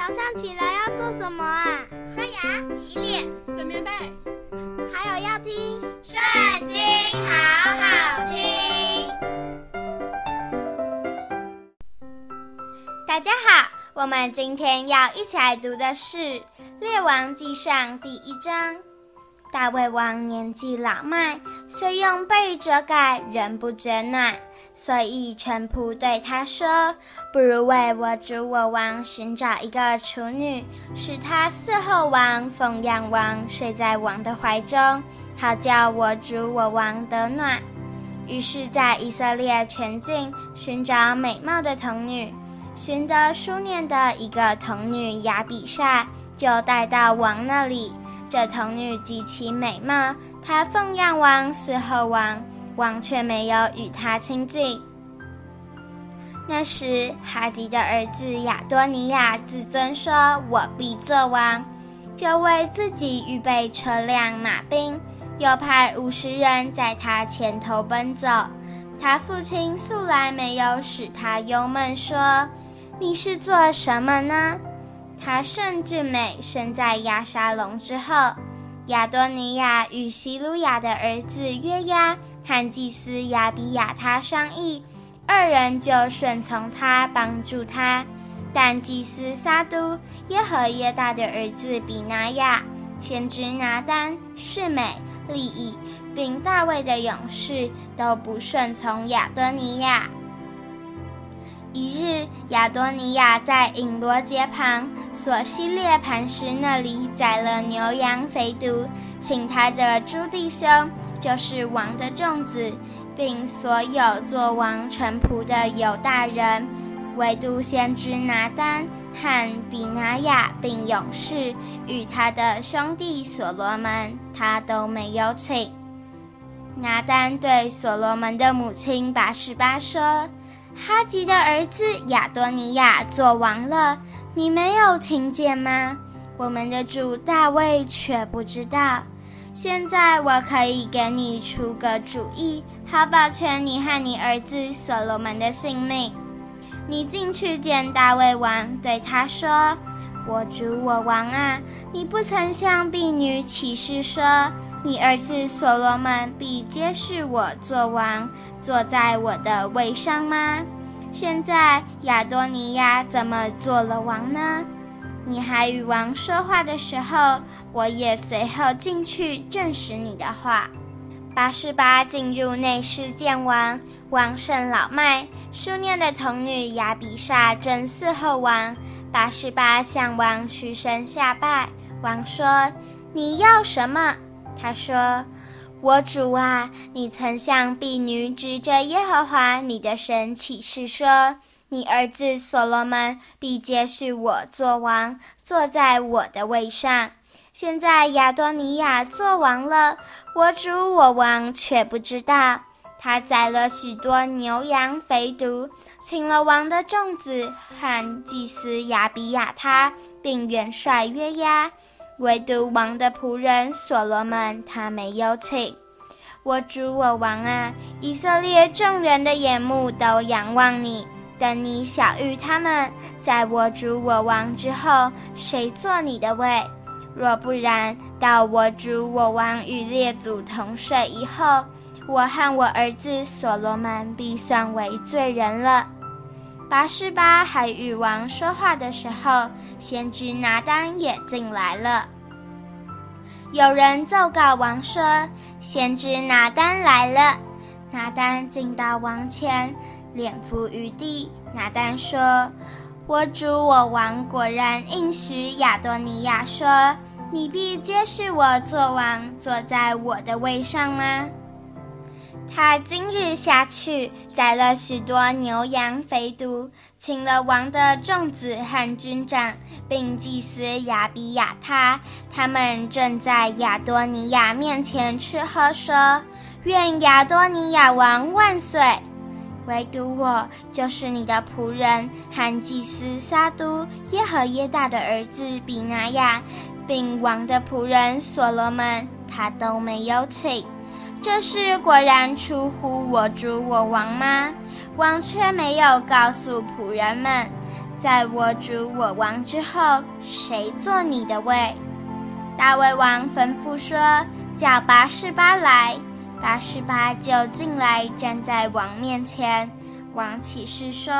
早上起来要做什么啊？刷牙、洗脸、整棉被，还有要听《圣经》，好好听。大家好，我们今天要一起来读的是《列王纪上》第一章。大卫王年纪老迈，虽用被遮盖，仍不觉暖。所以臣仆对他说：“不如为我主我王寻找一个处女，使他伺候王、奉养王，睡在王的怀中，好叫我主我王得暖。”于是，在以色列全境寻找美貌的童女，寻得书念的一个童女雅比煞，就带到王那里。这童女极其美貌，她奉养王、伺候王。王却没有与他亲近。那时，哈吉的儿子亚多尼亚自尊说：“我必做王。”就为自己预备车辆马兵，又派五十人在他前头奔走。他父亲素来没有使他忧闷，说：“你是做什么呢？”他甚至美，生在亚沙龙之后。亚多尼亚与西鲁雅的儿子约押和祭司亚比亚他商议，二人就顺从他，帮助他。但祭司撒督、耶和耶大的儿子比拿雅、先知拿单、示美、利乙，并大卫的勇士都不顺从亚多尼亚。一日，亚多尼亚在隐罗街旁索西列磐石那里宰了牛羊肥犊，请他的诸弟兄，就是王的众子，并所有做王臣仆的犹大人，唯独先知拿单和比拿雅并勇士与他的兄弟所罗门，他都没有请。拿单对所罗门的母亲拔示巴说。哈吉的儿子亚多尼亚做王了，你没有听见吗？我们的主大卫却不知道。现在我可以给你出个主意，好保全你和你儿子所罗门的性命。你进去见大卫王，对他说：“我主我王啊，你不曾向婢女起誓说，你儿子所罗门必接续我做王，坐在我的位上吗？现在亚多尼亚怎么做了王呢？你还与王说话的时候，我也随后进去证实你的话。拔示巴进入内室见王，王甚老迈，书念的童女亚比煞正伺候王。拔示巴向王屈身下拜，王说：“你要什么？”他说：“我主啊，你曾向婢女指着耶和华你的神起誓说，你儿子所罗门必接续我做王，坐在我的位上。现在亚多尼亚做王了，我主我王却不知道。他宰了许多牛羊肥犊，请了王的众子和祭司亚比亚他，并元帅约押。”唯独王的仆人所罗门，他没有请。我主我王啊，以色列众人的眼目都仰望你，等你晓谕他们，在我主我王之后，谁坐你的位？若不然，到我主我王与列祖同睡以后，我和我儿子所罗门必算为罪人了。拔示巴还与王说话的时候，先知拿单也进来了。有人奏告王说：“先知拿单来了。”拿单进到王前，脸伏于地。拿单说：“我主我王果然应许亚多尼亚说，你必接续我做王，坐在我的位上吗？”他今日下去，宰了许多牛羊肥犊，请了王的众子和军长，并祭司亚比亚他，他们正在亚多尼亚面前吃喝，说：“愿亚多尼亚王万岁！”唯独我，就是你的仆人和祭司撒督耶和耶大的儿子比拿雅，并王的仆人所罗门，他都没有请。这事果然出乎我主我王吗？王却没有告诉仆人们。在我主我王之后，谁做你的位？”大卫王吩咐说：“叫拔示巴来。”拔示巴就进来，站在王面前。王起誓说：“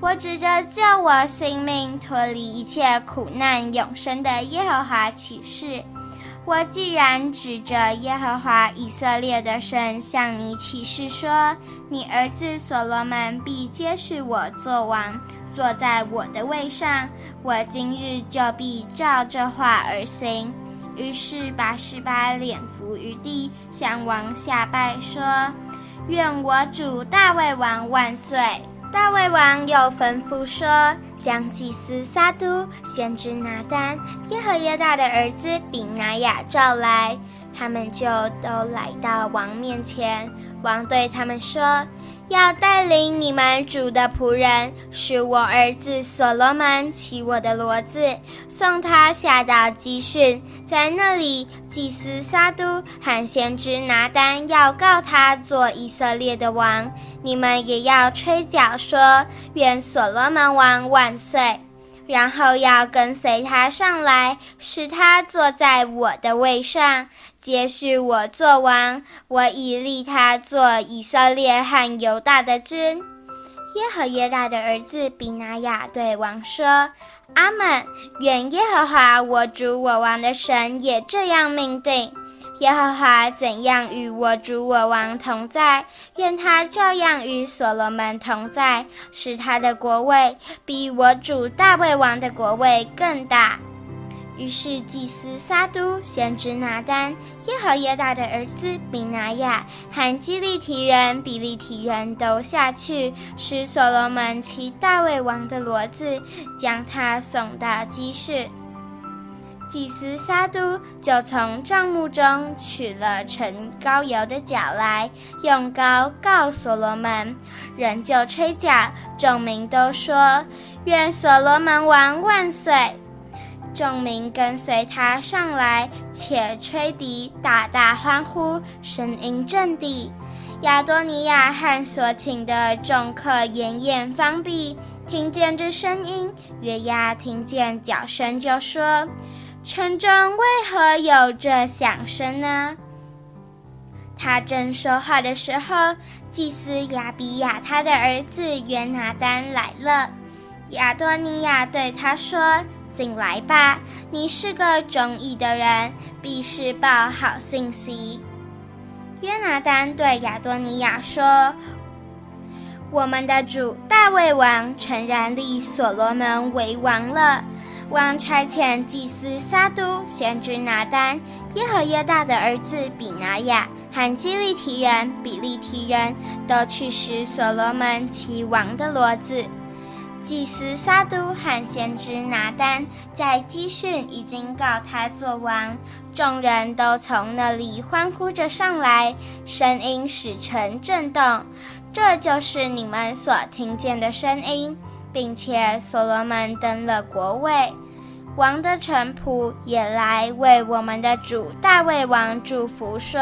我指着救我性命、脱离一切苦难、永生的耶和华起誓。我既然指着耶和华以色列的神向你起誓说，你儿子所罗门必接续我做王，坐在我的位上，我今日就必照这话而行。”于是拔示巴脸伏于地，向王下拜说：“愿我主大卫王万岁！”大卫王又吩咐说：“将祭司撒都、先知拿单、耶和耶大的儿子比拿雅召来，他们就都来到王面前。王对他们说。”要带领你们主的仆人，使我儿子所罗门骑我的骡子，送他下到基训，在那里，祭司撒都和先知拿单要告他做以色列的王。你们也要吹角说：愿所罗门王万岁！然后要跟随他上来，使他坐在我的位上。接续我做王，我已立他做以色列和犹大的君。耶和耶大的儿子比拿雅对王说：“阿们，愿耶和华我主我王的神也这样命定。耶和华怎样与我主我王同在，愿他照样与所罗门同在，使他的国位比我主大卫王的国位更大。”于是祭司撒督、先知拿单、耶和耶大的儿子比拿雅和基利提人、比利提人都下去，使所罗门骑大卫王的骡子，将他送到基训。祭司撒督就从帐幕中取了盛膏油的角来，用膏膏所罗门，人就吹角，众民都说：“愿所罗门王万岁！”众民跟随他上来，且吹笛，大大欢呼，声音震地。亚多尼亚和所请的众客筵宴方毕，听见这声音，约押听见角声，就说：“城中为何有这响声呢？”他正说话的时候，祭司亚比亚他的儿子约拿单来了。亚多尼亚对他说。进来吧，你是个忠义的人，必是报好信息。约拿单对亚多尼亚说：“我们的主大卫王诚然立所罗门为王了。王差遣祭司撒督、先知拿单、耶和耶大的儿子比拿雅和基利提人、比利提人都去使所罗门骑王的骡子。”祭司撒督和先知拿单在基训已经告他做王，众人都从那里欢呼着上来，声音使城震动。这就是你们所听见的声音，并且所罗门登了国位，王的臣仆也来为我们的主大卫王祝福，说。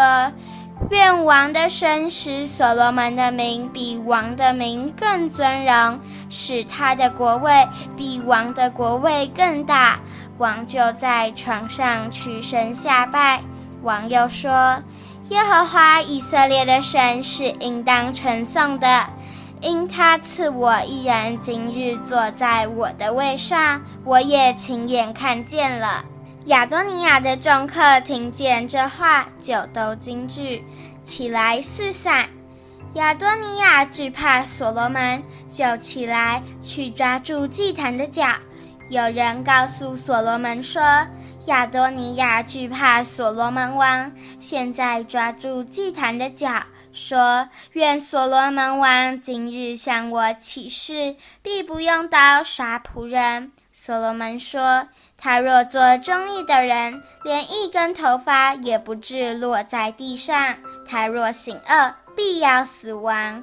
愿王的神使所罗门的名比王的名更尊荣，使他的国位比王的国位更大。王就在床上屈身下拜。王又说：“耶和华以色列的神是应当称颂的，因他赐我一人今日坐在我的位上，我也亲眼看见了。”亚多尼亚的众客听见这话，就都惊惧，起来四散。亚多尼亚惧怕所罗门，就起来去抓住祭坛的角。有人告诉所罗门说：“亚多尼亚惧怕所罗门王，现在抓住祭坛的角，说：愿所罗门王今日向我起誓，必不用刀杀仆人。”所罗门说：“他若做忠义的人，连一根头发也不至落在地上；他若行恶，必要死亡。”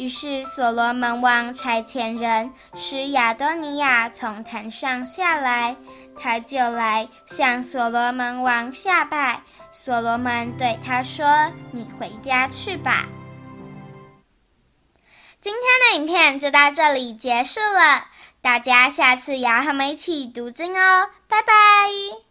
于是所罗门王差遣人使亚多尼亚从坛上下来，他就来向所罗门王下拜。所罗门对他说：“你回家去吧。”今天的影片就到这里结束了。大家下次也要和我们一起读经哦，拜拜。